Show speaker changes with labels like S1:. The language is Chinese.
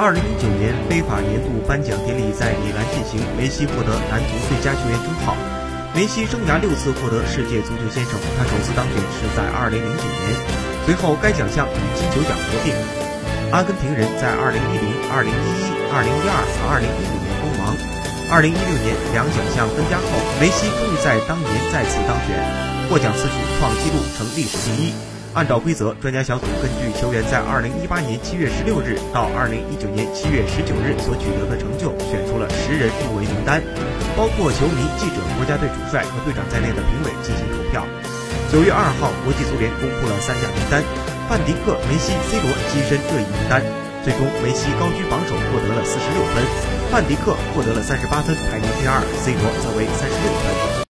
S1: 二零一九年非法年度颁奖典礼在米兰进行，梅西获得男足最佳球员称号。梅西生涯六次获得世界足球先生，他首次当选是在二零零九年，随后该奖项与金球奖合并。阿根廷人在二零一零、二零一一、二零一二和二零一五年封王。二零一六年两奖项分家后，梅西终于在当年再次当选，获奖次数创纪录，成历史第一。按照规则，专家小组根据球员在2018年7月16日到2019年7月19日所取得的成就，选出了十人入围名单，包括球迷、记者、国家队主帅和队长在内的评委进行投票。9月2号，国际足联公布了三甲名单，范迪克、梅西、C 罗跻身这一名单。最终，梅西高居榜首，获得了46分；范迪克获得了38分，排名第二；C 罗则为36分。